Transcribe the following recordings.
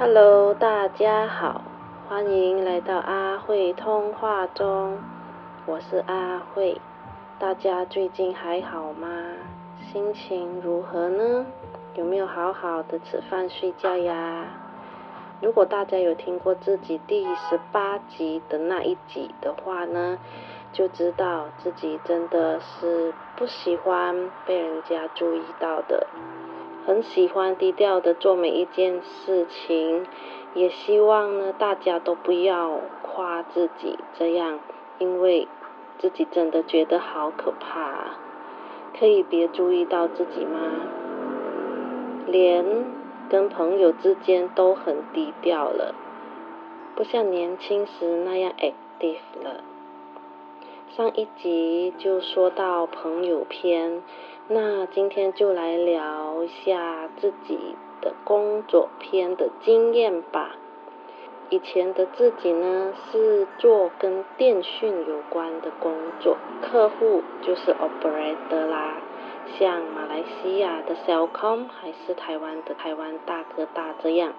Hello，大家好，欢迎来到阿慧通话中，我是阿慧，大家最近还好吗？心情如何呢？有没有好好的吃饭睡觉呀？如果大家有听过自己第十八集的那一集的话呢，就知道自己真的是不喜欢被人家注意到的，很喜欢低调的做每一件事情，也希望呢大家都不要夸自己这样，因为自己真的觉得好可怕，可以别注意到自己吗？连。跟朋友之间都很低调了，不像年轻时那样 active 了。上一集就说到朋友篇，那今天就来聊一下自己的工作篇的经验吧。以前的自己呢是做跟电讯有关的工作，客户就是 operator 啦。像马来西亚的小康，还是台湾的台湾大哥大这样，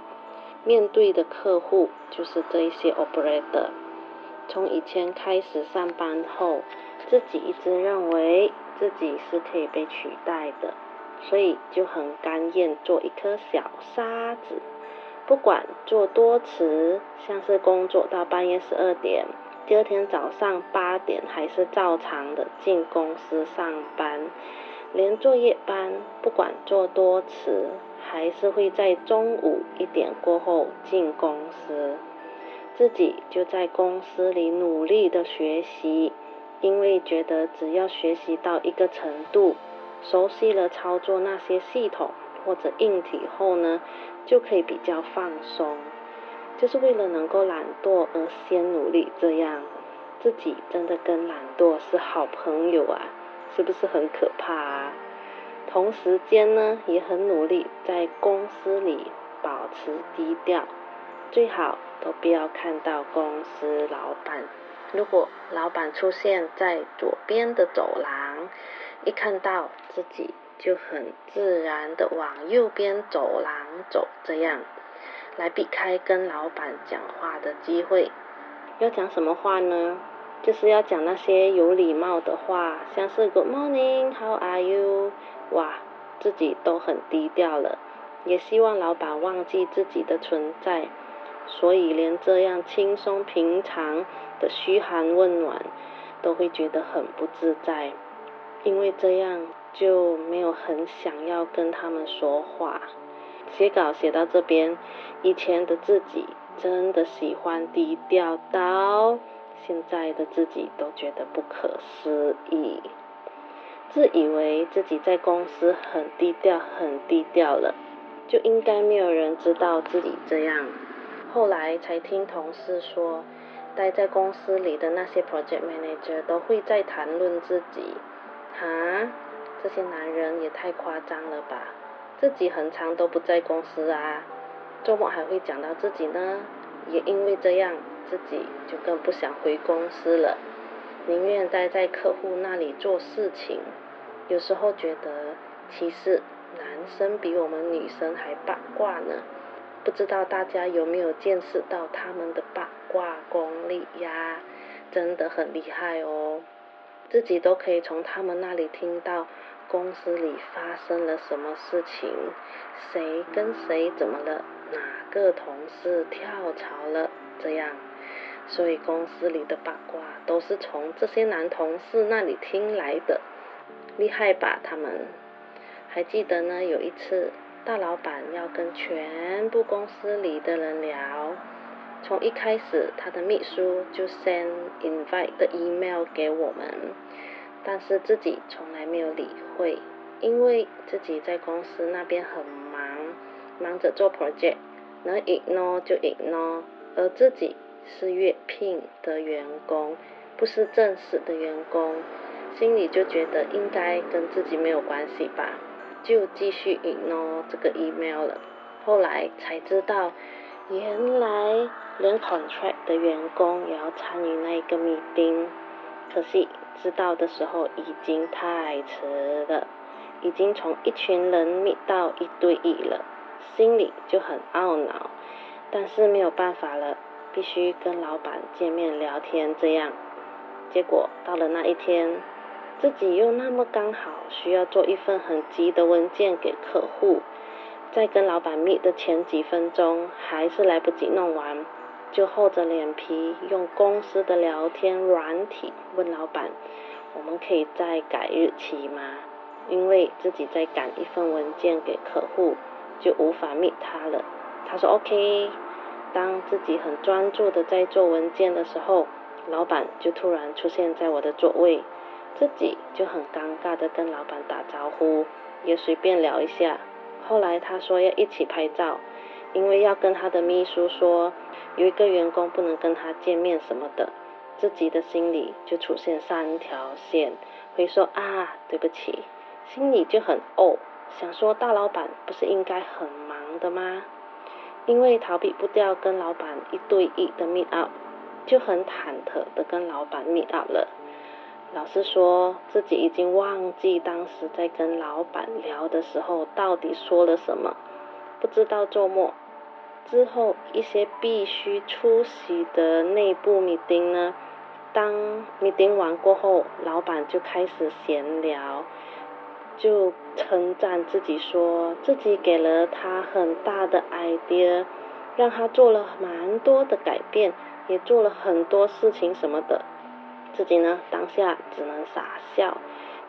面对的客户就是这一些 operator。从以前开始上班后，自己一直认为自己是可以被取代的，所以就很甘愿做一颗小沙子，不管做多迟，像是工作到半夜十二点，第二天早上八点还是照常的进公司上班。连作业班，不管做多迟，还是会在中午一点过后进公司。自己就在公司里努力的学习，因为觉得只要学习到一个程度，熟悉了操作那些系统或者硬体后呢，就可以比较放松。就是为了能够懒惰而先努力，这样自己真的跟懒惰是好朋友啊。是不是很可怕啊？同时间呢，也很努力在公司里保持低调，最好都不要看到公司老板。如果老板出现在左边的走廊，一看到自己就很自然的往右边走廊走，这样来避开跟老板讲话的机会。要讲什么话呢？就是要讲那些有礼貌的话，像是 Good morning，How are you？哇，自己都很低调了，也希望老板忘记自己的存在，所以连这样轻松平常的嘘寒问暖，都会觉得很不自在，因为这样就没有很想要跟他们说话。写稿写到这边，以前的自己真的喜欢低调到。现在的自己都觉得不可思议，自以为自己在公司很低调、很低调了，就应该没有人知道自己这样。后来才听同事说，待在公司里的那些 project manager 都会在谈论自己。哈，这些男人也太夸张了吧！自己很长都不在公司啊，周末还会讲到自己呢。也因为这样。自己就更不想回公司了，宁愿待在客户那里做事情。有时候觉得，其实男生比我们女生还八卦呢。不知道大家有没有见识到他们的八卦功力呀？真的很厉害哦！自己都可以从他们那里听到公司里发生了什么事情，谁跟谁怎么了，哪个同事跳槽了，这样。所以公司里的八卦都是从这些男同事那里听来的，厉害吧他们？还记得呢？有一次大老板要跟全部公司里的人聊，从一开始他的秘书就 send invite 的 email 给我们，但是自己从来没有理会，因为自己在公司那边很忙，忙着做 project，能 ignore 就 ignore，而自己。是月聘的员工，不是正式的员工，心里就觉得应该跟自己没有关系吧，就继续引咯这个 email 了。后来才知道，原来连 contract 的员工也要参与那一个 meeting，可惜知道的时候已经太迟了，已经从一群人 meet 到一对一了，心里就很懊恼。但是没有办法了，必须跟老板见面聊天这样。结果到了那一天，自己又那么刚好需要做一份很急的文件给客户，在跟老板 meet 的前几分钟还是来不及弄完，就厚着脸皮用公司的聊天软体问老板：“我们可以再改日期吗？”因为自己在赶一份文件给客户，就无法 meet 他了。他说 OK。当自己很专注的在做文件的时候，老板就突然出现在我的座位，自己就很尴尬的跟老板打招呼，也随便聊一下。后来他说要一起拍照，因为要跟他的秘书说有一个员工不能跟他见面什么的，自己的心里就出现三条线，会说啊对不起。心里就很哦，想说大老板不是应该很忙的吗？因为逃避不掉跟老板一对一的 meet up，就很忐忑的跟老板 meet up 了。老实说，自己已经忘记当时在跟老板聊的时候到底说了什么。不知道周末之后一些必须出席的内部 meeting 呢？当 meeting 完过后，老板就开始闲聊。就称赞自己，说自己给了他很大的 idea，让他做了蛮多的改变，也做了很多事情什么的。自己呢，当下只能傻笑，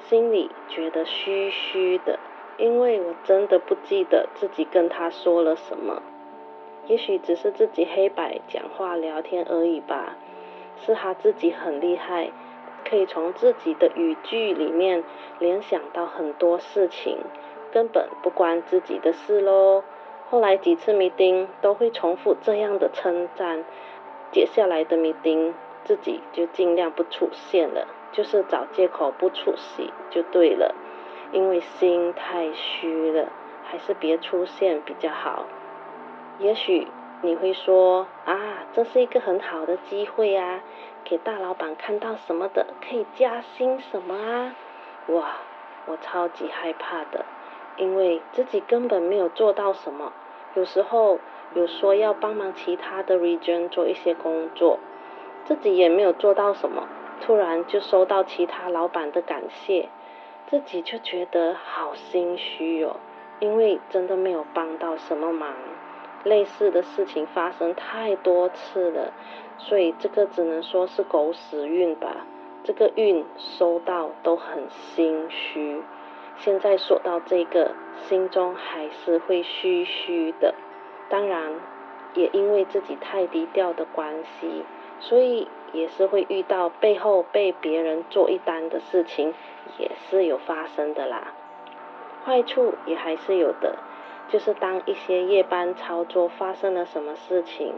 心里觉得虚虚的，因为我真的不记得自己跟他说了什么。也许只是自己黑白讲话聊天而已吧，是他自己很厉害。可以从自己的语句里面联想到很多事情，根本不关自己的事喽。后来几次米丁都会重复这样的称赞，接下来的米丁自己就尽量不出现了，就是找借口不出席就对了。因为心太虚了，还是别出现比较好。也许你会说啊，这是一个很好的机会啊。给大老板看到什么的，可以加薪什么啊？哇，我超级害怕的，因为自己根本没有做到什么。有时候有说要帮忙其他的 region 做一些工作，自己也没有做到什么，突然就收到其他老板的感谢，自己就觉得好心虚哦，因为真的没有帮到什么忙。类似的事情发生太多次了，所以这个只能说是狗屎运吧。这个运收到都很心虚，现在说到这个，心中还是会虚虚的。当然，也因为自己太低调的关系，所以也是会遇到背后被别人做一单的事情，也是有发生的啦。坏处也还是有的。就是当一些夜班操作发生了什么事情，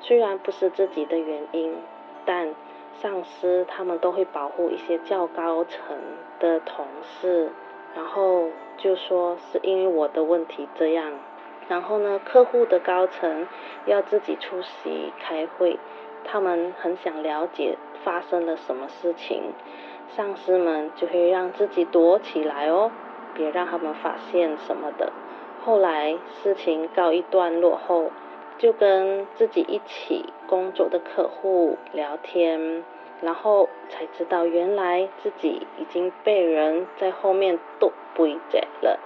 虽然不是自己的原因，但上司他们都会保护一些较高层的同事，然后就说是因为我的问题这样，然后呢，客户的高层要自己出席开会，他们很想了解发生了什么事情，上司们就会让自己躲起来哦，别让他们发现什么的。后来事情告一段落后，就跟自己一起工作的客户聊天，然后才知道原来自己已经被人在后面剁背脊了。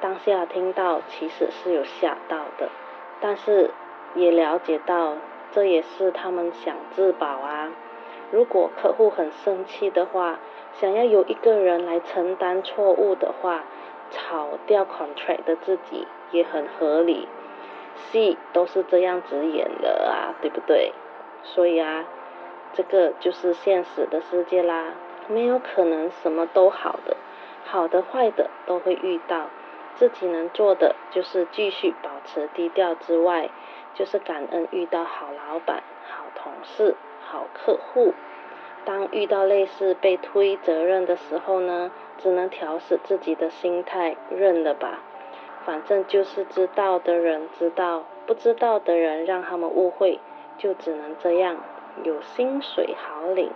当下听到其实是有吓到的，但是也了解到这也是他们想自保啊。如果客户很生气的话，想要有一个人来承担错误的话。炒掉 contract 的自己也很合理，戏都是这样子演的啊，对不对？所以啊，这个就是现实的世界啦，没有可能什么都好的，好的坏的都会遇到。自己能做的就是继续保持低调之外，就是感恩遇到好老板、好同事、好客户。当遇到类似被推责任的时候呢，只能调试自己的心态，认了吧。反正就是知道的人知道，不知道的人让他们误会，就只能这样。有薪水好领，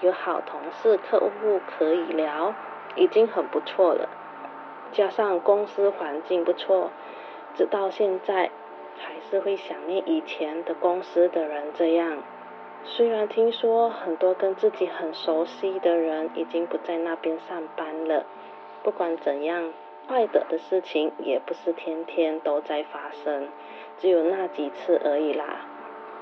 有好同事客户可以聊，已经很不错了。加上公司环境不错，直到现在是会想念以前的公司的人这样。虽然听说很多跟自己很熟悉的人已经不在那边上班了，不管怎样，坏的的事情也不是天天都在发生，只有那几次而已啦。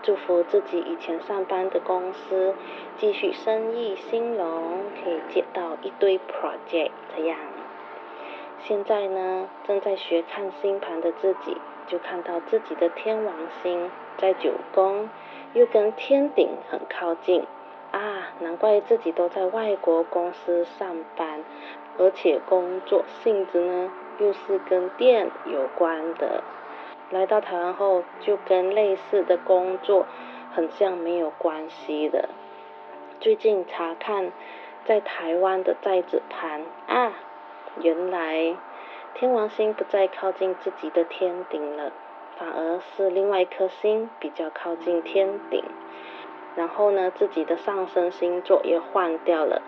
祝福自己以前上班的公司继续生意兴隆，可以接到一堆 project 这样。现在呢，正在学看星盘的自己，就看到自己的天王星在九宫，又跟天顶很靠近啊，难怪自己都在外国公司上班，而且工作性质呢又是跟电有关的。来到台湾后，就跟类似的工作很像没有关系的。最近查看在台湾的在子盘啊，原来天王星不再靠近自己的天顶了，反而是另外一颗星比较靠近天顶。然后呢，自己的上升星座也换掉了，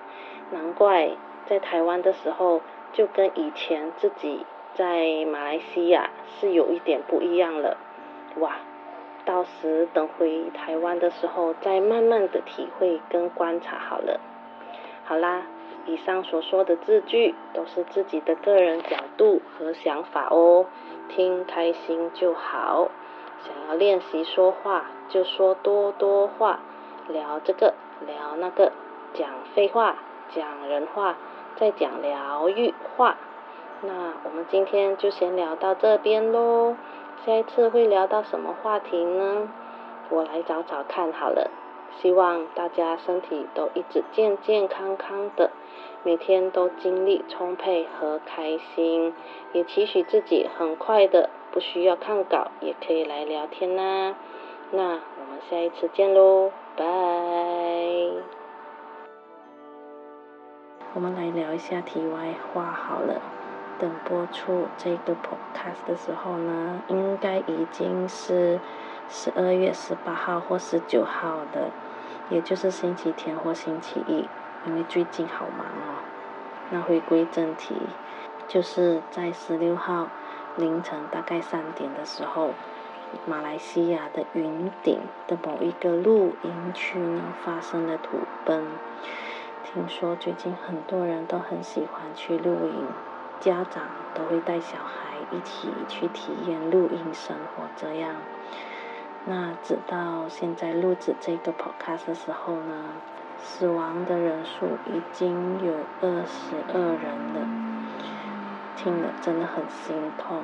难怪在台湾的时候就跟以前自己。在马来西亚是有一点不一样了，哇！到时等回台湾的时候再慢慢的体会跟观察好了。好啦，以上所说的字句都是自己的个人角度和想法哦，听开心就好。想要练习说话就说多多话，聊这个聊那个，讲废话讲人话，再讲疗愈话。那我们今天就先聊到这边喽，下一次会聊到什么话题呢？我来找找看好了。希望大家身体都一直健健康康的，每天都精力充沛和开心，也期许自己很快的不需要看稿也可以来聊天啦。那我们下一次见喽，拜。我们来聊一下题外话好了。等播出这个 podcast 的时候呢，应该已经是十二月十八号或十九号的，也就是星期天或星期一，因为最近好忙哦。那回归正题，就是在十六号凌晨大概三点的时候，马来西亚的云顶的某一个露营区呢发生了土崩。听说最近很多人都很喜欢去露营。家长都会带小孩一起去体验露营生活，这样。那直到现在录制这个 podcast 的时候呢，死亡的人数已经有二十二人了，听了真的很心痛。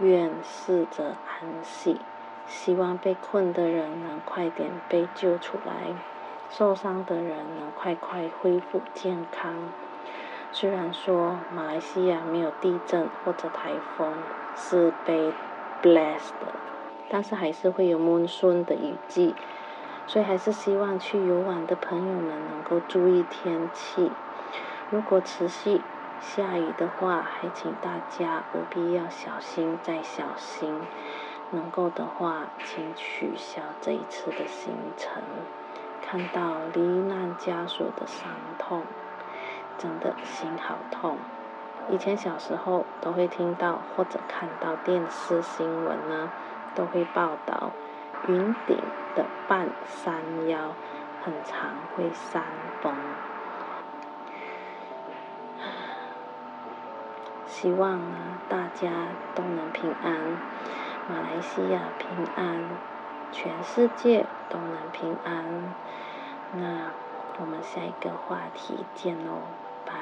愿逝者安息，希望被困的人能快点被救出来，受伤的人能快快恢复健康。虽然说马来西亚没有地震或者台风，是被 blessed，但是还是会有蒙混的雨季，所以还是希望去游玩的朋友们能够注意天气。如果持续下雨的话，还请大家务必要小心再小心。能够的话，请取消这一次的行程。看到罹难家属的伤痛。真的心好痛。以前小时候都会听到或者看到电视新闻呢，都会报道云顶的半山腰很常会山崩。希望呢大家都能平安，马来西亚平安，全世界都能平安。那我们下一个话题见喽。拜